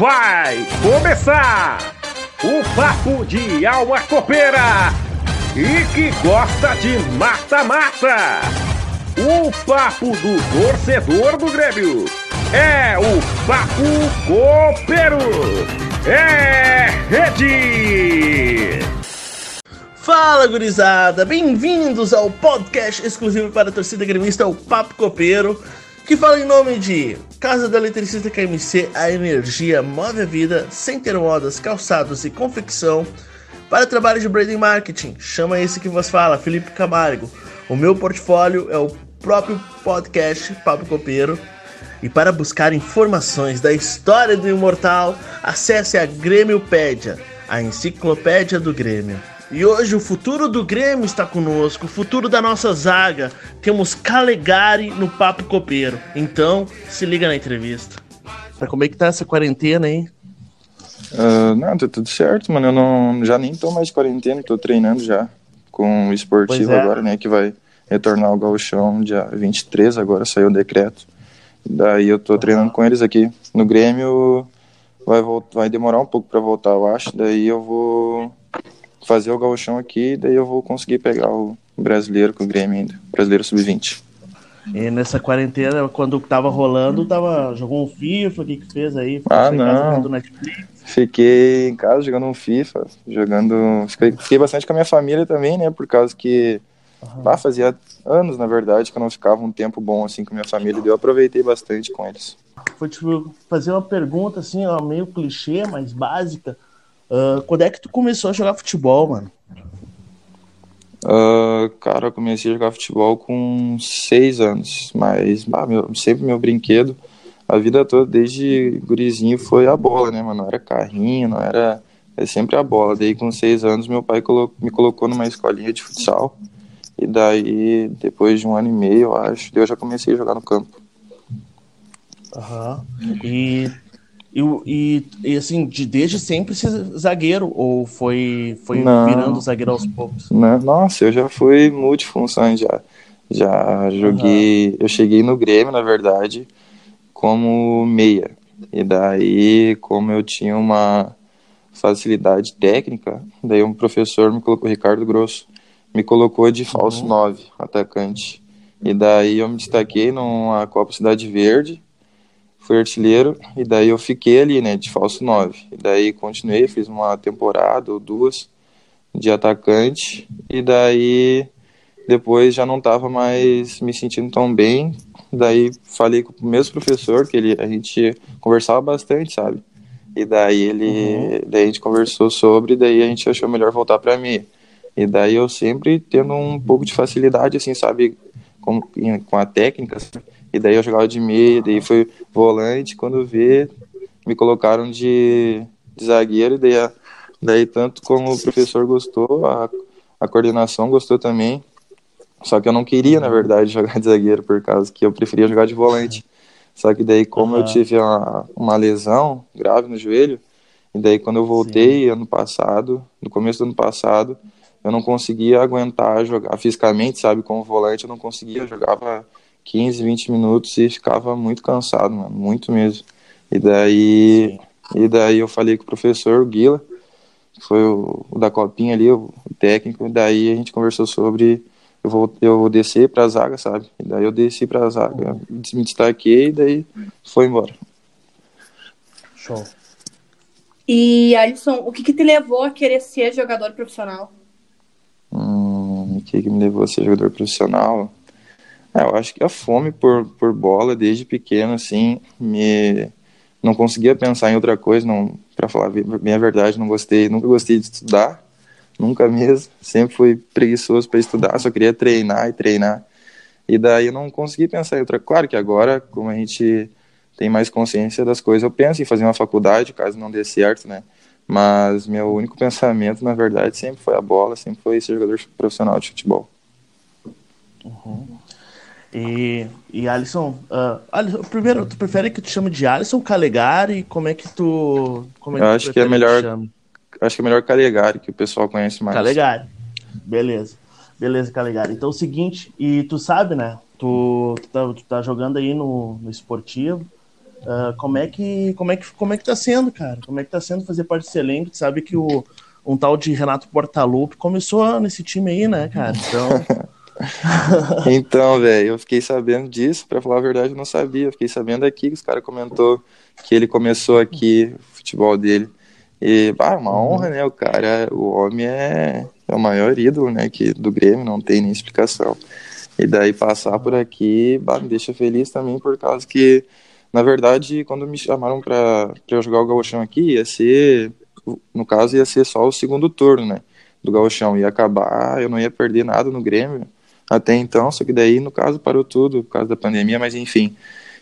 Vai começar o papo de alma copeira e que gosta de mata-mata. O papo do torcedor do Grêmio é o papo copeiro. É rede. Fala gurizada, bem-vindos ao podcast exclusivo para a torcida gremista, o Papo Copeiro, que fala em nome de Casa da Eletricista KMC, a energia move a vida, Center Modas, calçados e confecção. Para trabalho de branding marketing, chama esse que vos fala, Felipe Camargo. O meu portfólio é o próprio podcast Papo Copeiro. E para buscar informações da história do Imortal, acesse a Grêmiopédia, a enciclopédia do Grêmio. E hoje o futuro do Grêmio está conosco, o futuro da nossa zaga. Temos Calegari no Papo Copeiro. Então, se liga na entrevista. Como é que tá essa quarentena aí? Uh, não, tá tudo certo, mano. Eu não, já nem tô mais de quarentena, tô treinando já com o esportivo é. agora, né? Que vai retornar ao Gauchão dia 23, agora saiu o decreto. Daí eu tô treinando com eles aqui. No Grêmio vai, vai demorar um pouco para voltar, eu acho. Daí eu vou fazer o gauchão aqui, daí eu vou conseguir pegar o brasileiro com o Grêmio ainda, brasileiro sub-20. E nessa quarentena, quando tava rolando, tava, jogou um FIFA, o que que fez aí? ah, não. Fiquei em casa jogando um FIFA, jogando... Fiquei, fiquei, bastante com a minha família também, né, por causa que... Uhum. Ah, fazia anos, na verdade, que eu não ficava um tempo bom assim com a minha família, e eu aproveitei bastante com eles. Vou te tipo, fazer uma pergunta assim, ó, meio clichê, mas básica. Uh, quando é que tu começou a jogar futebol, mano? Uh, cara, eu comecei a jogar futebol com seis anos, mas ah, meu, sempre meu brinquedo, a vida toda, desde gurizinho, foi a bola, né, mano? Não era carrinho, não era. É sempre a bola. Daí, com seis anos, meu pai colo... me colocou numa escolinha de futsal. E daí, depois de um ano e meio, eu acho, eu já comecei a jogar no campo. Aham. Uhum. E e, e, e, assim, de, desde sempre ser zagueiro, ou foi, foi não, virando zagueiro aos poucos? Não, nossa, eu já fui multifunções já. Já joguei. Uhum. Eu cheguei no Grêmio, na verdade, como meia. E daí, como eu tinha uma facilidade técnica, daí um professor me colocou, Ricardo Grosso, me colocou de falso 9, uhum. atacante. E daí eu me destaquei numa Copa Cidade Verde fui artilheiro e daí eu fiquei ali, né, de falso 9. E daí continuei, fiz uma temporada ou duas de atacante e daí depois já não estava mais me sentindo tão bem. Daí falei com o mesmo professor que ele a gente conversava bastante, sabe? E daí ele, uhum. daí a gente conversou sobre, daí a gente achou melhor voltar para mim. E daí eu sempre tendo um pouco de facilidade assim, sabe, com, com a técnica, assim, e daí eu jogava de meia, daí foi volante. Quando vê, me colocaram de, de zagueiro. E daí, daí, tanto como o professor gostou, a, a coordenação gostou também. Só que eu não queria, na verdade, jogar de zagueiro, por causa que eu preferia jogar de volante. Só que daí, como uhum. eu tive uma, uma lesão grave no joelho, e daí quando eu voltei Sim. ano passado, no começo do ano passado, eu não conseguia aguentar jogar fisicamente, sabe, como volante, eu não conseguia, eu jogava 15, 20 minutos e ficava muito cansado, mano, muito mesmo. E daí, e daí eu falei com o professor, o Guila, que foi o, o da copinha ali, o, o técnico, e daí a gente conversou sobre eu vou, eu vou descer pra zaga, sabe? E daí eu desci pra zaga, me destaquei e daí foi embora. Show. E, Alisson, o que, que te levou a querer ser jogador profissional? Hum, o que, que me levou a ser jogador profissional? É, eu acho que a fome por, por bola desde pequeno, assim, me não conseguia pensar em outra coisa, não, para falar bem a verdade, não gostei, nunca gostei de estudar, nunca mesmo, sempre fui preguiçoso para estudar, só queria treinar e treinar. E daí eu não consegui pensar em outra. Claro que agora, como a gente tem mais consciência das coisas, eu penso em fazer uma faculdade, caso não dê certo, né? Mas meu único pensamento, na verdade, sempre foi a bola, sempre foi ser jogador profissional de futebol. Uhum. E, e Alisson, uh, Alisson, primeiro, tu prefere que tu chame de Alisson Calegari? Como é que tu. Como é que Eu acho que é melhor. Acho que é melhor Calegari, que o pessoal conhece mais. Calegari. Beleza. Beleza, Calegari. Então é o seguinte, e tu sabe, né? Tu, tu, tá, tu tá jogando aí no, no esportivo. Uh, como é que como é que como é que tá sendo, cara? Como é que tá sendo fazer parte desse elenco? Tu sabe que o um tal de Renato Portaluppi começou nesse time aí, né, cara? Então então, velho, eu fiquei sabendo disso, para falar a verdade, eu não sabia. Eu fiquei sabendo aqui que os caras comentou que ele começou aqui o futebol dele. E, bah, uma uhum. honra, né? O cara, o homem é, é o maior ídolo, né? Que, do Grêmio, não tem nem explicação. E daí passar por aqui, bah, me deixa feliz também, por causa que, na verdade, quando me chamaram pra, pra eu jogar o Gauchão aqui, ia ser, no caso, ia ser só o segundo turno, né? Do Gauchão. Ia acabar, eu não ia perder nada no Grêmio até então, só que daí, no caso, parou tudo por causa da pandemia, mas enfim.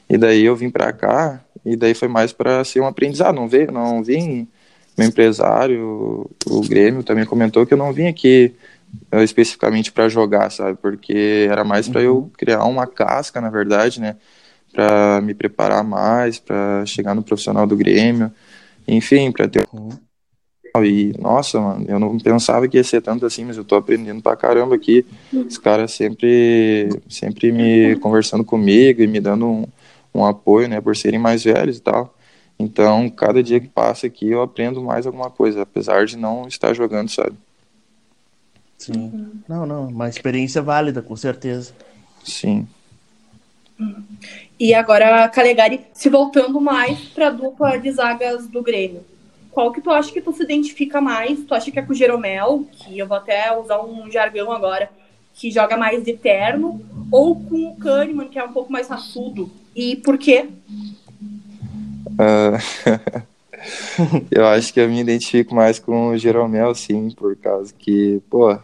E daí eu vim para cá, e daí foi mais para ser um aprendizado, não veio, não vim, meu empresário, o Grêmio também comentou que eu não vim aqui uh, especificamente para jogar, sabe? Porque era mais para eu uhum. criar uma casca, na verdade, né? Para me preparar mais, para chegar no profissional do Grêmio, enfim, para ter uhum. E, nossa, mano, eu não pensava que ia ser tanto assim, mas eu tô aprendendo pra caramba aqui. Os caras sempre, sempre me conversando comigo e me dando um, um apoio, né, por serem mais velhos e tal. Então, cada dia que passa aqui, eu aprendo mais alguma coisa, apesar de não estar jogando, sabe? Sim. Não, não, uma experiência válida, com certeza. Sim. E agora, Calegari, se voltando mais para a dupla de zagas do Grêmio qual que tu acha que tu se identifica mais? Tu acha que é com o Jeromel, que eu vou até usar um jargão agora, que joga mais de terno, ou com o Kahneman, que é um pouco mais raçudo? E por quê? Uh, eu acho que eu me identifico mais com o Jeromel, sim, por causa que, pô,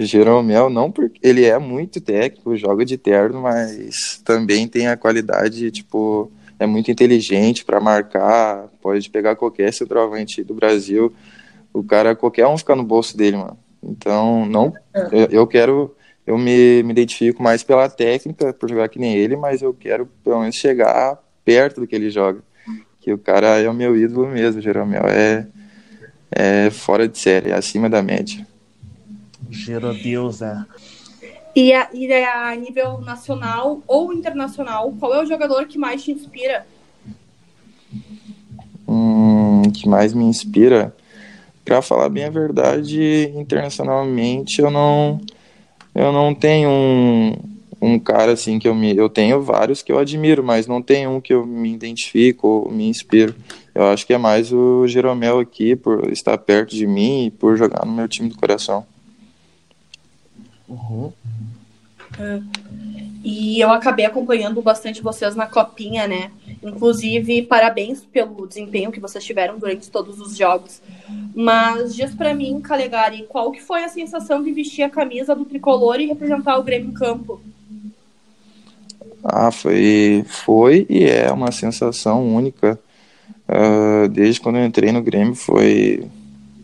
Jeromel não porque ele é muito técnico, joga de terno, mas também tem a qualidade, tipo, é muito inteligente para marcar, pode pegar qualquer centroavante do Brasil, o cara, qualquer um fica no bolso dele, mano. Então, não, eu, eu quero, eu me, me identifico mais pela técnica, por jogar que nem ele, mas eu quero pelo menos chegar perto do que ele joga. Que o cara é o meu ídolo mesmo, Jeromel, é, é fora de série, é acima da média. Deus, né? E a, e a nível nacional ou internacional, qual é o jogador que mais te inspira? Hum, que mais me inspira? Para falar bem a verdade, internacionalmente eu não eu não tenho um, um cara assim que eu me eu tenho vários que eu admiro, mas não tem um que eu me identifico ou me inspiro. Eu acho que é mais o Jeromel aqui por estar perto de mim e por jogar no meu time do coração. Uhum. E eu acabei acompanhando bastante vocês na copinha, né? Inclusive, parabéns pelo desempenho que vocês tiveram durante todos os jogos. Mas diz para mim, Calegari, qual que foi a sensação de vestir a camisa do tricolor e representar o Grêmio em campo? Ah, foi, foi e é uma sensação única. Uh, desde quando eu entrei no Grêmio foi,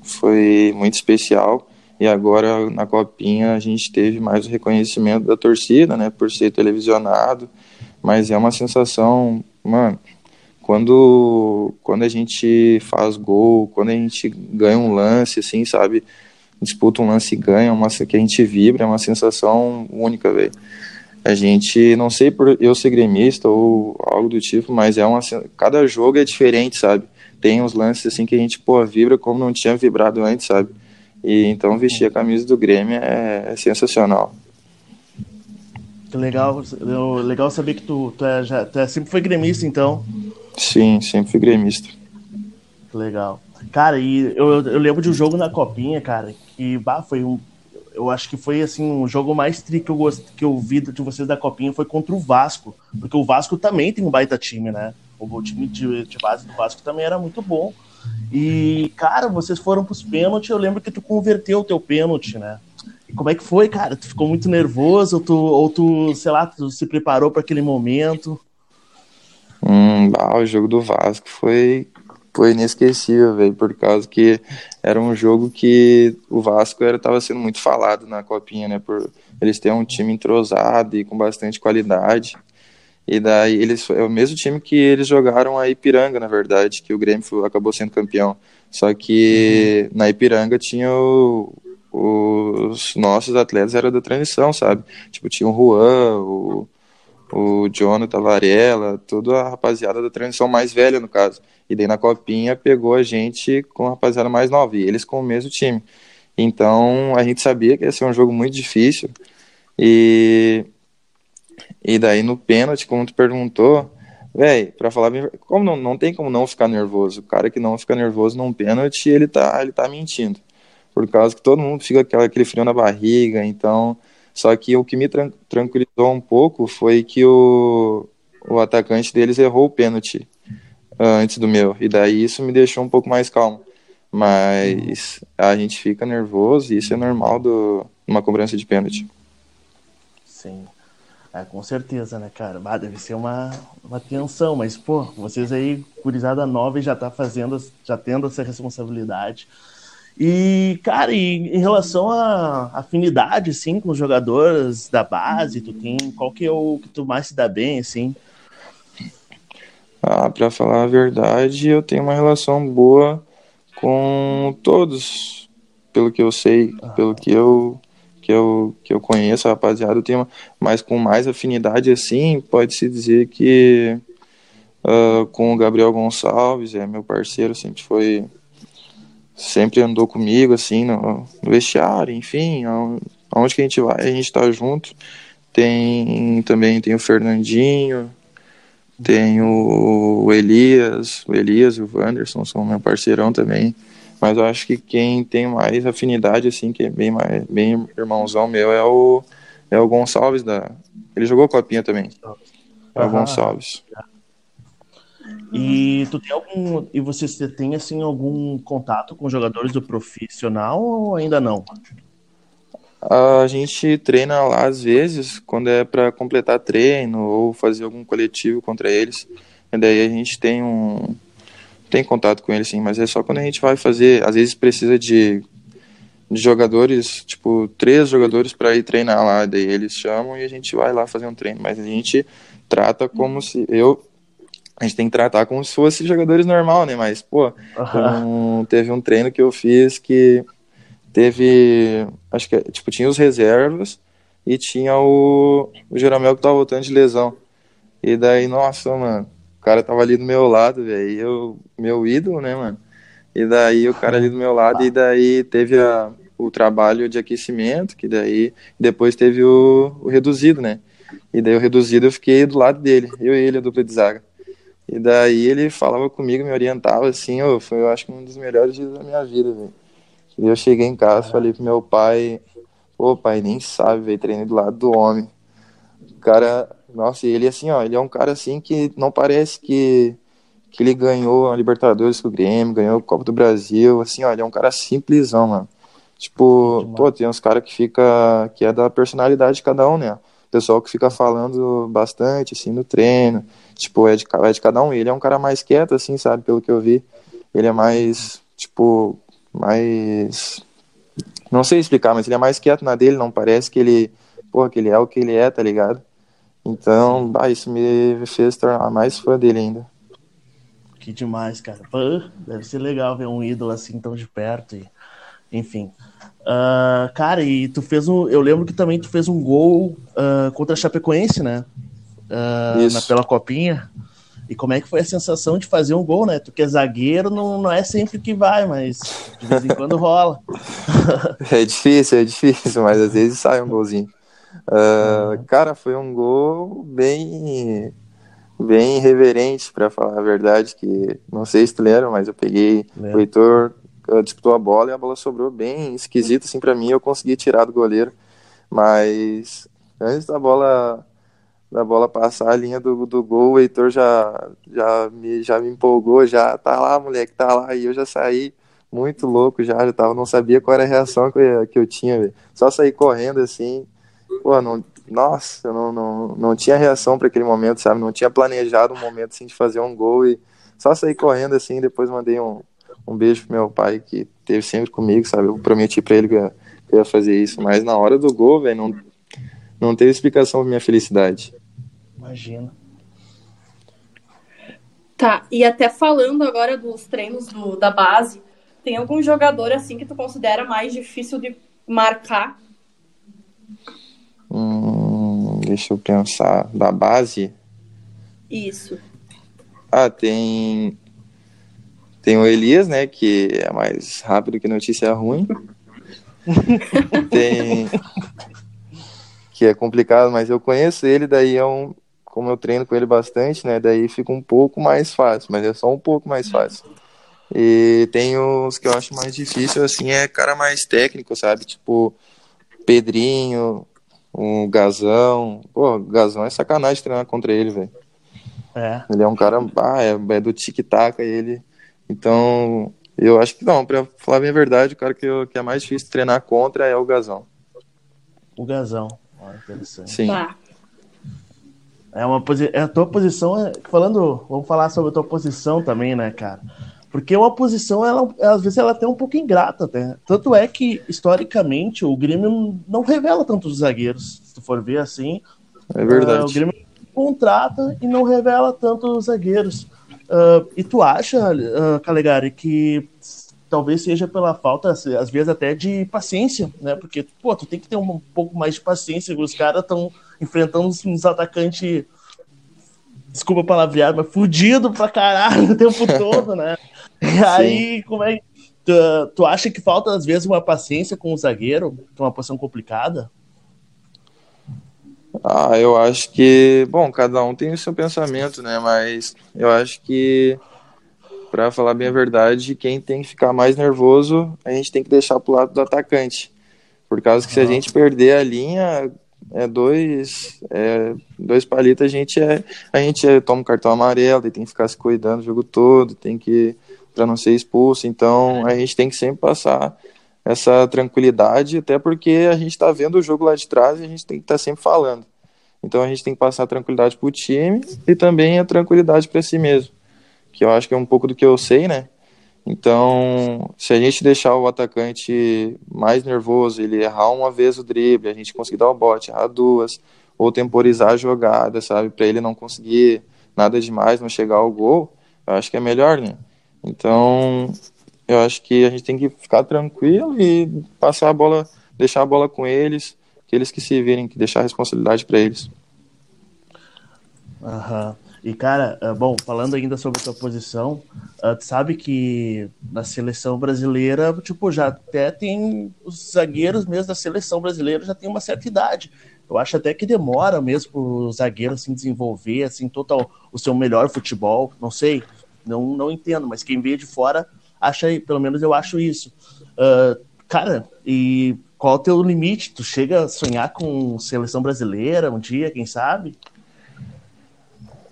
foi muito especial. E agora na Copinha a gente teve mais o reconhecimento da torcida, né, por ser televisionado. Mas é uma sensação, mano, quando, quando a gente faz gol, quando a gente ganha um lance, assim, sabe? Disputa um lance e ganha, uma, que a gente vibra, é uma sensação única, velho. A gente, não sei por eu ser gremista ou algo do tipo, mas é uma. Cada jogo é diferente, sabe? Tem uns lances assim que a gente, pô, vibra como não tinha vibrado antes, sabe? E então vestir a camisa do Grêmio é, é sensacional. Legal, legal saber que tu, tu, é, já, tu é, sempre foi gremista, então. Sim, sempre fui gremista. Legal. Cara, e eu, eu lembro de um jogo na Copinha, cara, que bah, foi um. Eu acho que foi assim, um jogo mais tri que eu, gost, que eu vi de vocês da Copinha foi contra o Vasco. Porque o Vasco também tem um baita time, né? O time de, de base do Vasco também era muito bom. E, cara, vocês foram pros pênaltis, eu lembro que tu converteu o teu pênalti, né? E como é que foi, cara? Tu ficou muito nervoso ou tu, ou tu sei lá, tu se preparou para aquele momento? Hum, bah, o jogo do Vasco foi, foi inesquecível, velho, por causa que era um jogo que o Vasco era tava sendo muito falado na copinha, né, por eles terem um time entrosado e com bastante qualidade. E daí eles é o mesmo time que eles jogaram a Ipiranga, na verdade, que o Grêmio acabou sendo campeão. Só que uhum. na Ipiranga tinha o, os nossos atletas era da transição, sabe? Tipo, tinha o Juan, o, o Jonathan Varela, toda a rapaziada da transição mais velha, no caso. E daí na copinha pegou a gente com a rapaziada mais nova, e eles com o mesmo time. Então a gente sabia que ia ser um jogo muito difícil. E, e daí no pênalti, como tu perguntou, velho, pra falar bem, como não, não tem como não ficar nervoso. O cara que não fica nervoso num pênalti, ele tá, ele tá mentindo. Por causa que todo mundo fica aquela, aquele frio na barriga, então. Só que o que me tran tranquilizou um pouco foi que o, o atacante deles errou o pênalti uh, antes do meu. E daí isso me deixou um pouco mais calmo. Mas a gente fica nervoso e isso é normal do uma cobrança de pênalti. Sim. É, com certeza, né, cara? Ah, deve ser uma, uma tensão, mas, pô, vocês aí, curizada nova, já tá fazendo, já tendo essa responsabilidade. E, cara, e em relação à afinidade, assim, com os jogadores da base, tu tem, qual que é o que tu mais se dá bem, assim? Ah, pra falar a verdade, eu tenho uma relação boa com todos, pelo que eu sei, ah. pelo que eu que eu que eu conheço, rapaziada, eu tenho mas com mais afinidade assim, pode-se dizer que uh, com o Gabriel Gonçalves, é meu parceiro, sempre foi sempre andou comigo assim no, no vestiário, enfim, aonde que a gente vai, a gente tá junto. Tem também tem o Fernandinho, tem o Elias, o Elias e o Wanderson são meu parceirão também. Mas eu acho que quem tem mais afinidade, assim, que é bem, mais, bem irmãozão meu, é o, é o Gonçalves da. Ele jogou copinha também. É o Gonçalves. E tu tem algum. E você, você tem assim algum contato com jogadores do profissional ou ainda não? A gente treina lá às vezes, quando é para completar treino ou fazer algum coletivo contra eles. E daí a gente tem um tem contato com eles sim, mas é só quando a gente vai fazer, às vezes precisa de, de jogadores, tipo, três jogadores para ir treinar lá, daí eles chamam e a gente vai lá fazer um treino, mas a gente trata como se eu a gente tem que tratar como se fosse jogadores normal, né? Mas, pô, um, teve um treino que eu fiz que teve, acho que, tipo, tinha os reservas e tinha o, o Jeromel que tava voltando de lesão. E daí, nossa, mano, cara tava ali do meu lado, velho, eu, meu ídolo, né, mano? E daí o cara ali do meu lado, e daí teve a, o trabalho de aquecimento, que daí depois teve o, o reduzido, né? E daí o reduzido eu fiquei do lado dele, eu e ele, a dupla de zaga. E daí ele falava comigo, me orientava assim, oh, foi eu acho que um dos melhores dias da minha vida, velho. E eu cheguei em casa, falei pro meu pai, pô, pai, nem sabe, velho, treinei do lado do homem. O cara, nossa, ele assim, ó, ele é um cara assim que não parece que, que ele ganhou a Libertadores com o Grêmio, ganhou a Copa do Brasil, assim, ó, ele é um cara simplesão, mano. Tipo, pô, tem uns caras que fica, que é da personalidade de cada um, né? Pessoal que fica falando bastante, assim, no treino, tipo, é de, é de cada um. Ele é um cara mais quieto, assim, sabe, pelo que eu vi. Ele é mais, tipo, mais. Não sei explicar, mas ele é mais quieto na dele, não parece que ele. Porra, que ele é o que ele é, tá ligado? Então, bah, isso me fez tornar mais fã dele ainda. Que demais, cara. Pô, deve ser legal ver um ídolo assim tão de perto. E, enfim. Uh, cara, e tu fez um. Eu lembro que também tu fez um gol uh, contra a Chapecoense, né? Uh, na, pela copinha. E como é que foi a sensação de fazer um gol, né? Tu que é zagueiro, não, não é sempre que vai, mas de vez em quando rola. é difícil, é difícil, mas às vezes sai um golzinho. Uh, uhum. Cara, foi um gol bem bem reverente, para falar a verdade, que não sei se tu lembra, mas eu peguei o Heitor disputou a bola e a bola sobrou bem esquisita assim para mim, eu consegui tirar do goleiro, mas antes da bola da bola passar a linha do, do gol, o Heitor já, já, me, já me empolgou, já tá lá, moleque, tá lá, e eu já saí muito louco já, já tava, não sabia qual era a reação que eu, que eu tinha, véio. só sair correndo assim, pô, não, nossa, eu não, não, não tinha reação para aquele momento, sabe, não tinha planejado um momento assim de fazer um gol e só sair correndo assim, depois mandei um, um beijo pro meu pai que teve sempre comigo, sabe, eu prometi para ele que eu, que eu ia fazer isso, mas na hora do gol, velho, não, não teve explicação pra minha felicidade. Imagina. Tá, e até falando agora dos treinos do, da base, tem algum jogador assim que tu considera mais difícil de marcar? Hum, Deixa eu pensar. Da base? Isso. Ah, tem. Tem o Elias, né? Que é mais rápido que notícia ruim. tem. Que é complicado, mas eu conheço ele, daí é um. Como eu treino com ele bastante, né? Daí fica um pouco mais fácil, mas é só um pouco mais fácil. E tem os que eu acho mais difícil, assim, é cara mais técnico, sabe? Tipo, Pedrinho, um Gazão. Pô, Gazão é sacanagem treinar contra ele, velho. É. Ele é um cara, ah, é, é do tic-tac ele. Então, eu acho que não, pra falar bem a verdade, o cara que, eu, que é mais difícil treinar contra é o Gazão. O Gazão. Ó, interessante. Sim. Tá. É uma posi... é a tua posição, é- falando, vamos falar sobre a tua posição também, né, cara? Porque uma posição, ela, às vezes, ela é até um pouco ingrata, até. Tanto é que, historicamente, o Grêmio não revela tantos zagueiros. Se tu for ver assim, É ah, o verdade. Grêmio contrata e não revela tantos zagueiros. Ah, e tu acha, ah, Calegari, que talvez seja pela falta, às vezes, até de paciência, né? Porque, pô, tu tem que ter um pouco mais de paciência. Os caras estão enfrentando uns atacantes, desculpa o palavreado, mas fudido pra caralho o tempo todo, né? Aí, como é tu, tu acha que falta, às vezes, uma paciência com o zagueiro, que é uma posição complicada? Ah, eu acho que, bom, cada um tem o seu pensamento, né? Mas eu acho que, pra falar bem a verdade, quem tem que ficar mais nervoso, a gente tem que deixar pro lado do atacante. Por causa que se a gente perder a linha, é dois, é, dois palitos, a gente é, a gente é, toma um cartão amarelo, e tem que ficar se cuidando o jogo todo, tem que para não ser expulso. Então, a gente tem que sempre passar essa tranquilidade, até porque a gente está vendo o jogo lá de trás e a gente tem que estar sempre falando. Então a gente tem que passar a tranquilidade para o time e também a tranquilidade para si mesmo, que eu acho que é um pouco do que eu sei, né? Então, se a gente deixar o atacante mais nervoso, ele errar uma vez o drible, a gente conseguir dar o bote, errar duas, ou temporizar a jogada, sabe, para ele não conseguir nada demais, não chegar ao gol, eu acho que é melhor, né? Então, eu acho que a gente tem que ficar tranquilo e passar a bola, deixar a bola com eles, que eles que se virem, que deixar a responsabilidade para eles. Aham. E, cara, ah, bom, falando ainda sobre a tua posição, ah, tu sabe que na seleção brasileira, tipo, já até tem os zagueiros mesmo da seleção brasileira já tem uma certa idade. Eu acho até que demora mesmo pro zagueiro assim desenvolver assim total o seu melhor futebol. Não sei, não, não entendo, mas quem vê de fora acha, pelo menos eu acho isso. Ah, cara, e qual é o teu limite? Tu chega a sonhar com seleção brasileira um dia, quem sabe?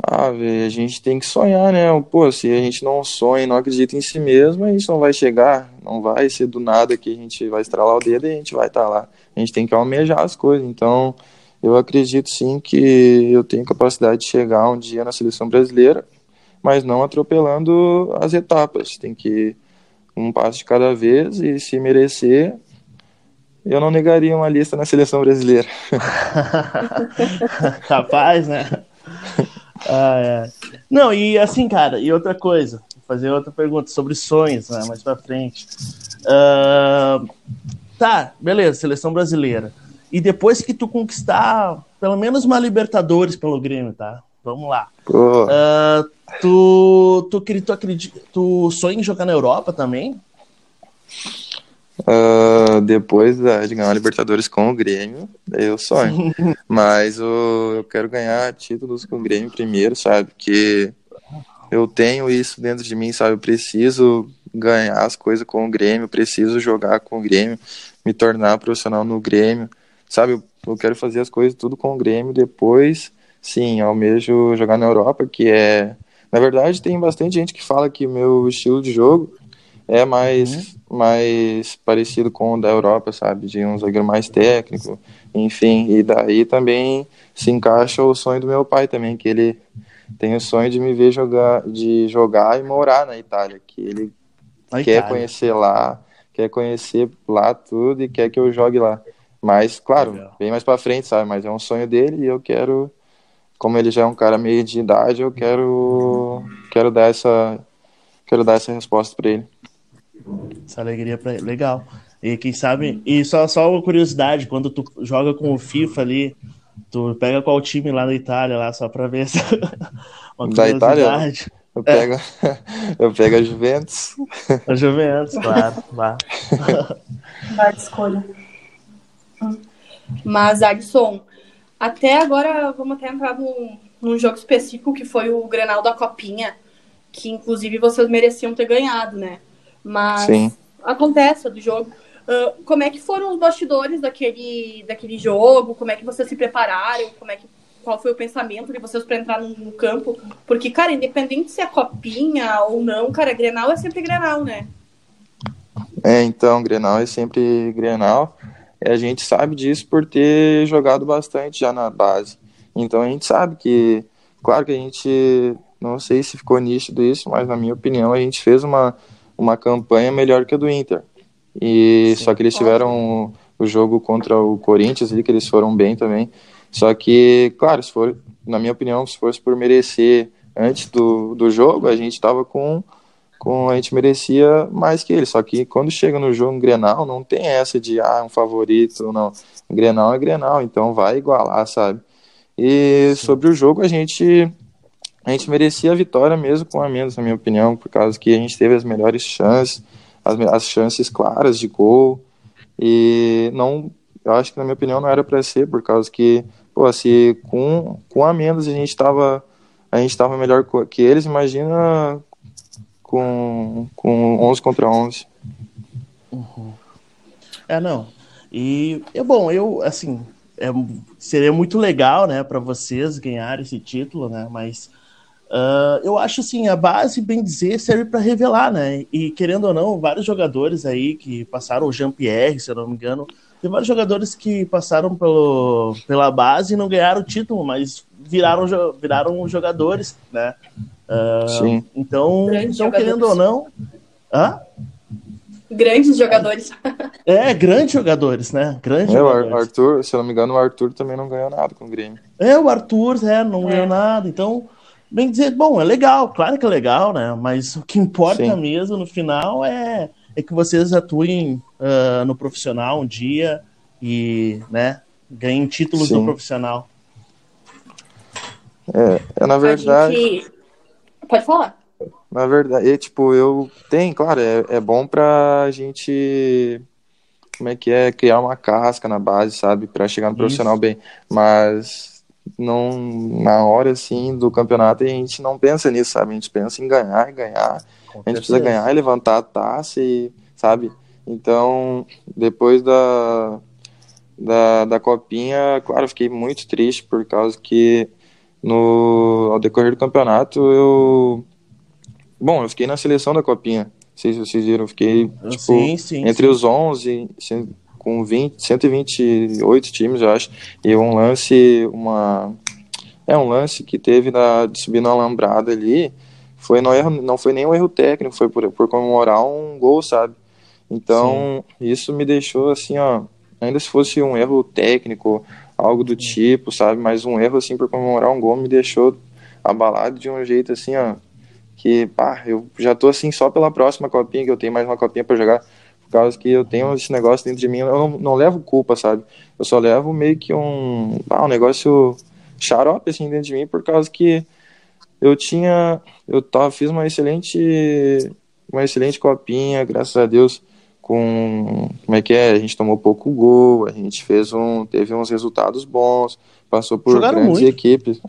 Ah, velho, a gente tem que sonhar, né? Pô, se a gente não sonha não acredita em si mesmo, a gente não vai chegar, não vai ser do nada que a gente vai estralar o dedo e a gente vai estar lá. A gente tem que almejar as coisas. Então, eu acredito sim que eu tenho capacidade de chegar um dia na seleção brasileira, mas não atropelando as etapas. Tem que um passo de cada vez e se merecer, eu não negaria uma lista na seleção brasileira. Capaz, né? Ah, é. Não, e assim, cara, e outra coisa, vou fazer outra pergunta sobre sonhos, né, mais pra frente. Ah, tá, beleza, seleção brasileira. E depois que tu conquistar pelo menos uma Libertadores pelo Grêmio, tá? Vamos lá. Ah, tu, tu, tu, acredita, tu sonha em jogar na Europa também? Ah, depois da- de ganhar a Libertadores com o Grêmio, eu sonho. Mas o- eu quero ganhar títulos com o Grêmio primeiro, sabe? Que eu tenho isso dentro de mim, sabe? Eu preciso ganhar as coisas com o Grêmio, eu preciso jogar com o Grêmio, me tornar profissional no Grêmio, sabe? Eu, eu quero fazer as coisas tudo com o Grêmio. Depois, sim, almejo jogar na Europa, que é. Na verdade, tem bastante gente que fala que o meu estilo de jogo é mais, mais parecido com o da Europa, sabe? De um zagueiro mais técnico, enfim. E daí também se encaixa o sonho do meu pai também, que ele tem o sonho de me ver jogar, de jogar e morar na Itália, que ele Na quer Itália. conhecer lá, quer conhecer lá tudo e quer que eu jogue lá. Mas, claro, Legal. bem mais pra frente, sabe? Mas é um sonho dele e eu quero, como ele já é um cara meio de idade, eu quero, quero dar essa, quero dar essa resposta pra ele. Essa alegria pra ele. Legal. E quem sabe. E só, só uma curiosidade, quando tu joga com o FIFA ali, Tu pega qual time lá da Itália, lá, só pra ver se... da Itália? Eu pego, é. eu pego a Juventus. A Juventus, claro. Vá. Vai de escolha. Mas, Alisson, até agora vamos até entrar num, num jogo específico que foi o Grenal da Copinha, que inclusive vocês mereciam ter ganhado, né? Mas Sim. acontece do jogo. Uh, como é que foram os bastidores daquele, daquele jogo? Como é que vocês se prepararam? Como é que, qual foi o pensamento de vocês para entrar no, no, campo? Porque, cara, independente se é copinha ou não, cara, Grenal é sempre Grenal, né? É, então, Grenal é sempre Grenal. A gente sabe disso por ter jogado bastante já na base. Então a gente sabe que, claro que a gente, não sei se ficou nítido isso, mas na minha opinião a gente fez uma, uma campanha melhor que a do Inter. E Sim, só que eles tiveram o, o jogo contra o Corinthians ali, que eles foram bem também. Só que, claro, se for, na minha opinião, se fosse por merecer antes do, do jogo, a gente estava com, com. A gente merecia mais que eles. Só que quando chega no jogo Grenal, não tem essa de ah, um favorito, não. Grenal é Grenal, então vai igualar, sabe? E sobre o jogo, a gente a gente merecia a vitória mesmo com a menos, na minha opinião, por causa que a gente teve as melhores chances as, as chances claras de gol. E não, eu acho que na minha opinião não era para ser, por causa que, pô, se com, com a menos a gente estava a gente estava melhor que eles, imagina com, com 11 contra 11. Uhum. É, não. E, é bom, eu, assim, é, seria muito legal, né, para vocês ganharem esse título, né, mas Uh, eu acho assim, a base, bem dizer, serve para revelar, né? E querendo ou não, vários jogadores aí que passaram, o Jean-Pierre, se eu não me engano, tem vários jogadores que passaram pelo, pela base e não ganharam o título, mas viraram, viraram jogadores, né? Uh, Sim. Então, então querendo ou não. Hã? Grandes jogadores. É, grandes jogadores, né? Grandes é, jogadores. O Arthur, se eu não me engano, o Arthur também não ganhou nada com o Grêmio. É, o Arthur, é, não é. ganhou nada. Então, bem dizer, bom, é legal, claro que é legal, né? Mas o que importa Sim. mesmo no final é, é que vocês atuem uh, no profissional um dia e, né, ganhem títulos Sim. no profissional. É, é na verdade. Gente... Pode falar. Na verdade, é, tipo, eu tenho, claro, é, é bom pra gente como é que é criar uma casca na base, sabe, para chegar no profissional Isso. bem, mas não na hora assim do campeonato a gente não pensa nisso, sabe? A gente pensa em ganhar e ganhar. Com a gente precisa ganhar e levantar a taça e, sabe? Então, depois da, da, da copinha, claro, fiquei muito triste por causa que no ao decorrer do campeonato eu bom, eu fiquei na seleção da copinha. Não sei se vocês viram, eu fiquei tipo sim, sim, entre sim. os 11, com 20, 128 times, eu acho, e um lance, uma é um lance que teve na, de subir na alambrada ali, foi no erro, não foi nem um erro técnico, foi por, por comemorar um gol, sabe? Então, isso me deixou assim, ó, ainda se fosse um erro técnico, algo do tipo, sabe? Mas um erro assim por comemorar um gol me deixou abalado de um jeito assim, ó, que, pá, eu já tô assim só pela próxima copinha que eu tenho mais uma copinha para jogar causa que eu tenho esse negócio dentro de mim, eu não, não levo culpa, sabe? Eu só levo meio que um, ah, um negócio xarope assim dentro de mim, por causa que eu tinha, eu tava, fiz uma excelente, uma excelente copinha, graças a Deus, com, como é que é, a gente tomou pouco gol, a gente fez um, teve uns resultados bons, passou por Jogaram grandes muito. equipes,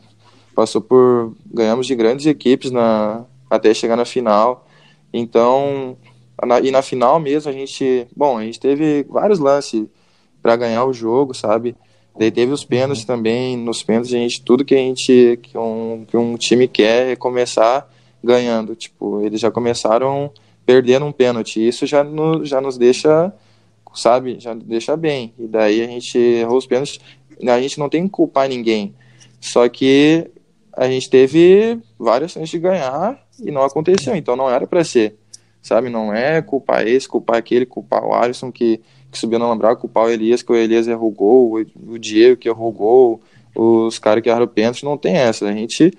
passou por, ganhamos de grandes equipes na, até chegar na final, então na, e na final mesmo a gente, bom, a gente teve vários lances para ganhar o jogo, sabe? Daí teve os pênaltis também, nos pênaltis a gente, tudo que a gente, que um, que um time quer é começar ganhando, tipo, eles já começaram perdendo um pênalti, isso já, no, já nos deixa, sabe, já deixa bem, e daí a gente errou os pênaltis, a gente não tem que culpar ninguém, só que a gente teve várias chances de ganhar e não aconteceu, então não era para ser sabe? Não é culpar esse, culpar aquele, culpar o Alisson que, que subiu no alambrado, culpar o Elias que o Elias errou gol, o Diego que errou gol, os caras que erraram pênalti, não tem essa. A gente,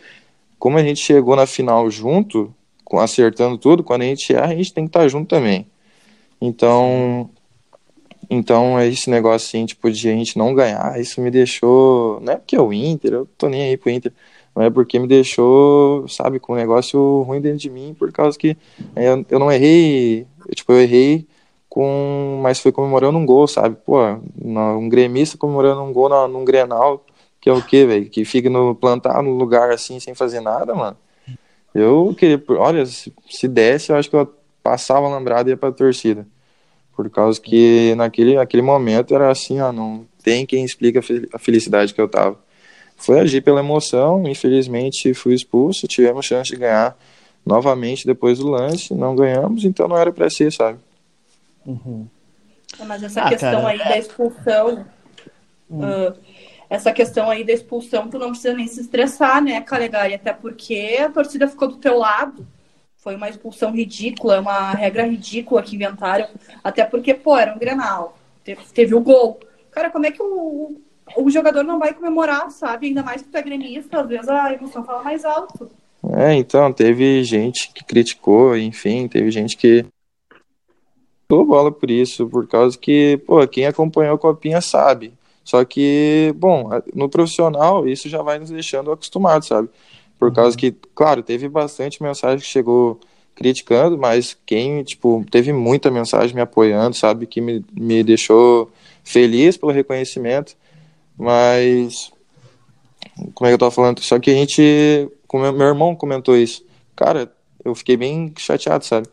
como a gente chegou na final junto, acertando tudo, quando a gente erra, a gente tem que estar junto também. Então, Então, esse negócio assim, tipo, de a gente não ganhar, isso me deixou. Não é porque é o Inter, eu tô nem aí pro Inter, mas é porque me deixou, sabe, com um negócio ruim dentro de mim, por causa que eu, eu não errei, eu, tipo, eu errei com. Mas foi comemorando um gol, sabe? Pô, um gremista comemorando um gol num grenal, que é o quê, velho? Que fica no plantar no lugar assim, sem fazer nada, mano. Eu queria, olha, se, se desse, eu acho que eu passava lambrado e ia pra torcida. Por causa que naquele, naquele momento era assim, ó, não tem quem explique a felicidade que eu tava. Foi agir pela emoção, infelizmente fui expulso, tivemos chance de ganhar novamente depois do lance, não ganhamos, então não era para ser, sabe? Uhum. Mas essa ah, questão cara, aí da expulsão, hum. uh, essa questão aí da expulsão, tu não precisa nem se estressar, né, Calegari? Até porque a torcida ficou do teu lado. Foi uma expulsão ridícula, uma regra ridícula que inventaram. Até porque, pô, era um Grenal. Teve, o gol. Cara, como é que o, o jogador não vai comemorar, sabe? Ainda mais que tu é gremista, às vezes a emoção fala mais alto. É, então, teve gente que criticou, enfim, teve gente que dou bola por isso, por causa que, pô, quem acompanhou a Copinha sabe. Só que, bom, no profissional isso já vai nos deixando acostumados, sabe? Por causa uhum. que, claro, teve bastante mensagem que chegou criticando, mas quem, tipo, teve muita mensagem me apoiando, sabe, que me, me deixou feliz pelo reconhecimento, mas como é que eu tava falando? Só que a gente, como meu irmão comentou isso, cara, eu fiquei bem chateado, sabe?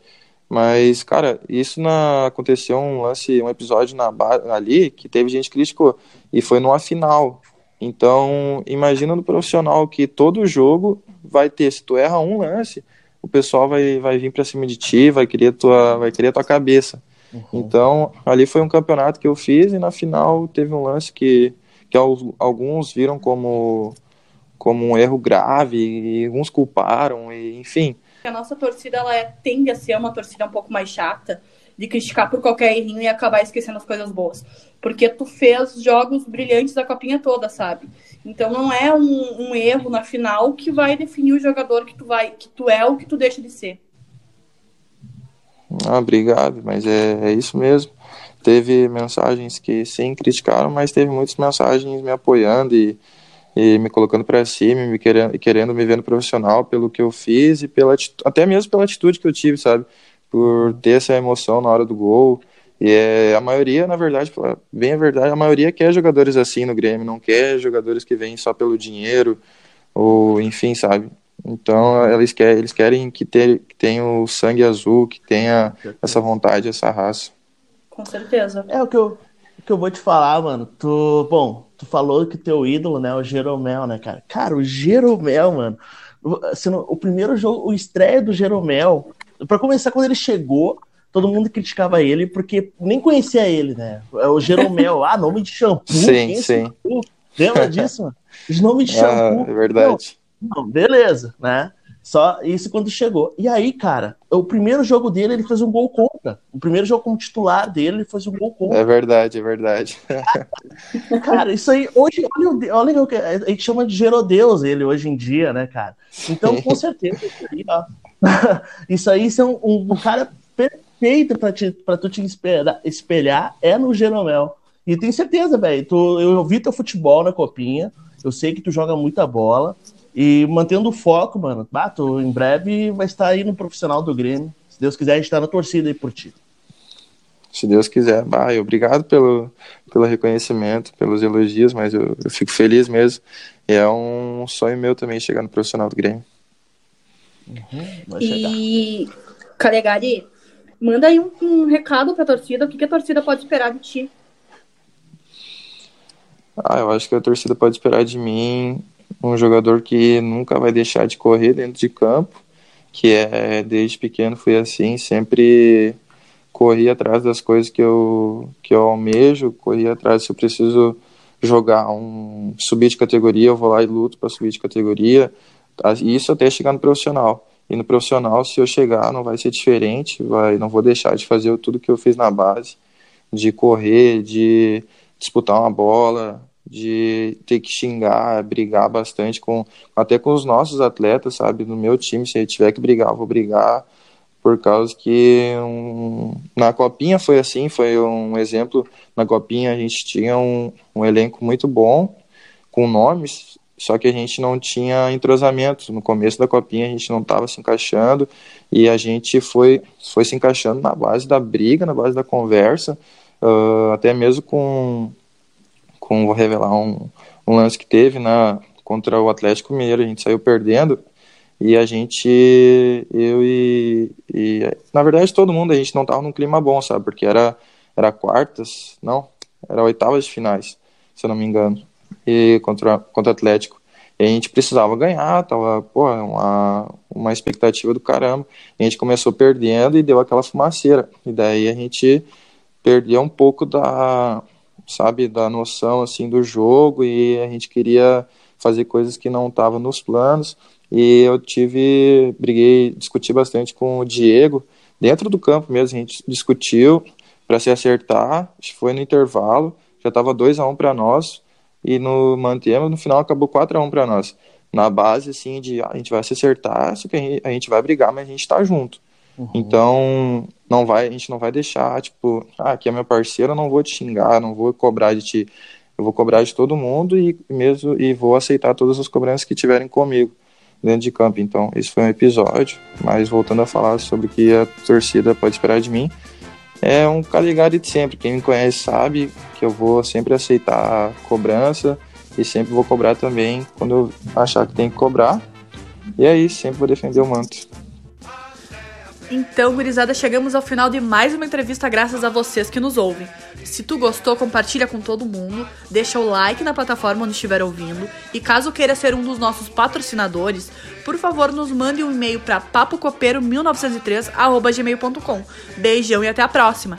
Mas, cara, isso na, aconteceu um lance, um episódio na ali que teve gente que criticou e foi numa final. Então, imagina no profissional que todo jogo vai ter, se tu erra um lance, o pessoal vai, vai vir para cima de ti, vai querer tua, vai querer tua cabeça. Uhum. Então, ali foi um campeonato que eu fiz e na final teve um lance que, que alguns viram como, como um erro grave e alguns culparam, e, enfim. A nossa torcida ela é, tende a ser uma torcida um pouco mais chata, de criticar por qualquer errinho e acabar esquecendo as coisas boas. Porque tu fez jogos brilhantes da copinha toda, sabe? Então não é um, um, erro na final que vai definir o jogador que tu vai, que tu é ou que tu deixa de ser. Ah, obrigado, mas é, é isso mesmo. Teve mensagens que sim criticaram, mas teve muitas mensagens me apoiando e, e me colocando para cima, me querendo, querendo me ver no profissional pelo que eu fiz e pela até mesmo pela atitude que eu tive, sabe? por ter essa emoção na hora do gol. E é, a maioria, na verdade, bem a verdade, a maioria quer jogadores assim no Grêmio, não quer jogadores que vêm só pelo dinheiro, ou enfim, sabe? Então eles querem, eles querem que, ter, que tenha o sangue azul, que tenha essa vontade, essa raça. Com certeza. É o que eu, o que eu vou te falar, mano. Tu, bom, tu falou que teu ídolo, né, o Jeromel, né, cara? Cara, o Jeromel, mano. O primeiro jogo, o estreia do Jeromel, para começar, quando ele chegou, todo mundo criticava ele porque nem conhecia ele, né? É o Jeromel, ah, nome de shampoo. Sim, sim. Lembra disso, mano? Nome de shampoo. Ah, é verdade. Não, não, beleza, né? Só isso quando chegou. E aí, cara, o primeiro jogo dele, ele fez um gol contra. O primeiro jogo como titular dele, ele fez um gol contra. É verdade, é verdade. cara, isso aí, hoje, olha, olha o que a gente chama de Gerodeus ele hoje em dia, né, cara? Então, com certeza, isso aí, ó, isso aí é um, um, cara perfeito pra, te, pra tu te espelhar, espelhar é no Jeromel. E tenho certeza, velho. Eu vi teu futebol na copinha. Eu sei que tu joga muita bola. E mantendo o foco, mano. Tu em breve vai estar aí no profissional do Grêmio. Se Deus quiser, a gente tá na torcida aí por ti. Se Deus quiser. Bah, obrigado pelo, pelo reconhecimento, pelos elogios, mas eu, eu fico feliz mesmo. E é um sonho meu também chegar no profissional do Grêmio. Uhum, e, Calegari, manda aí um, um recado pra torcida. O que, que a torcida pode esperar de ti? Ah, eu acho que a torcida pode esperar de mim um jogador que nunca vai deixar de correr dentro de campo, que é desde pequeno fui assim, sempre corri atrás das coisas que eu que eu almejo, corri atrás se eu preciso jogar um subir de categoria, eu vou lá e luto para subir de categoria. Isso até chegar no profissional. E no profissional, se eu chegar, não vai ser diferente, vai, não vou deixar de fazer tudo que eu fiz na base, de correr, de disputar uma bola, de ter que xingar, brigar bastante com até com os nossos atletas, sabe? No meu time, se tiver que brigar, eu vou brigar por causa que um, na Copinha foi assim, foi um exemplo. Na Copinha a gente tinha um, um elenco muito bom, com nomes, só que a gente não tinha entrosamento. No começo da Copinha a gente não estava se encaixando e a gente foi, foi se encaixando na base da briga, na base da conversa, uh, até mesmo com, com vou revelar um, um lance que teve na, contra o Atlético Mineiro, a gente saiu perdendo e a gente, eu e, e, na verdade todo mundo, a gente não tava num clima bom, sabe? Porque era, era quartas, não, era oitavas de finais, se eu não me engano, e contra, contra o Atlético. E a gente precisava ganhar, tava, pô, uma, uma expectativa do caramba. E a gente começou perdendo e deu aquela fumaceira. E daí a gente perdeu um pouco da, sabe, da noção, assim, do jogo e a gente queria fazer coisas que não estavam nos planos. E eu tive, briguei, discuti bastante com o Diego, dentro do campo mesmo, a gente discutiu para se acertar, foi no intervalo, já estava 2 a 1 um para nós, e no mantemos, no final acabou 4 a 1 para nós. Na base, assim, de ah, a gente vai se acertar, só que a gente vai brigar, mas a gente está junto. Uhum. Então, não vai, a gente não vai deixar, tipo, ah, aqui é meu parceiro, eu não vou te xingar, não vou cobrar de ti. Eu vou cobrar de todo mundo e mesmo e vou aceitar todas as cobranças que tiverem comigo dentro de campo. Então, esse foi um episódio, mas voltando a falar sobre o que a torcida pode esperar de mim, é um caligari de sempre. Quem me conhece sabe que eu vou sempre aceitar a cobrança e sempre vou cobrar também quando eu achar que tem que cobrar. E é isso, sempre vou defender o manto. Então, gurizada, chegamos ao final de mais uma entrevista graças a vocês que nos ouvem. Se tu gostou, compartilha com todo mundo, deixa o like na plataforma onde estiver ouvindo e caso queira ser um dos nossos patrocinadores, por favor, nos mande um e-mail para papocopeiro1903@gmail.com. Beijão e até a próxima.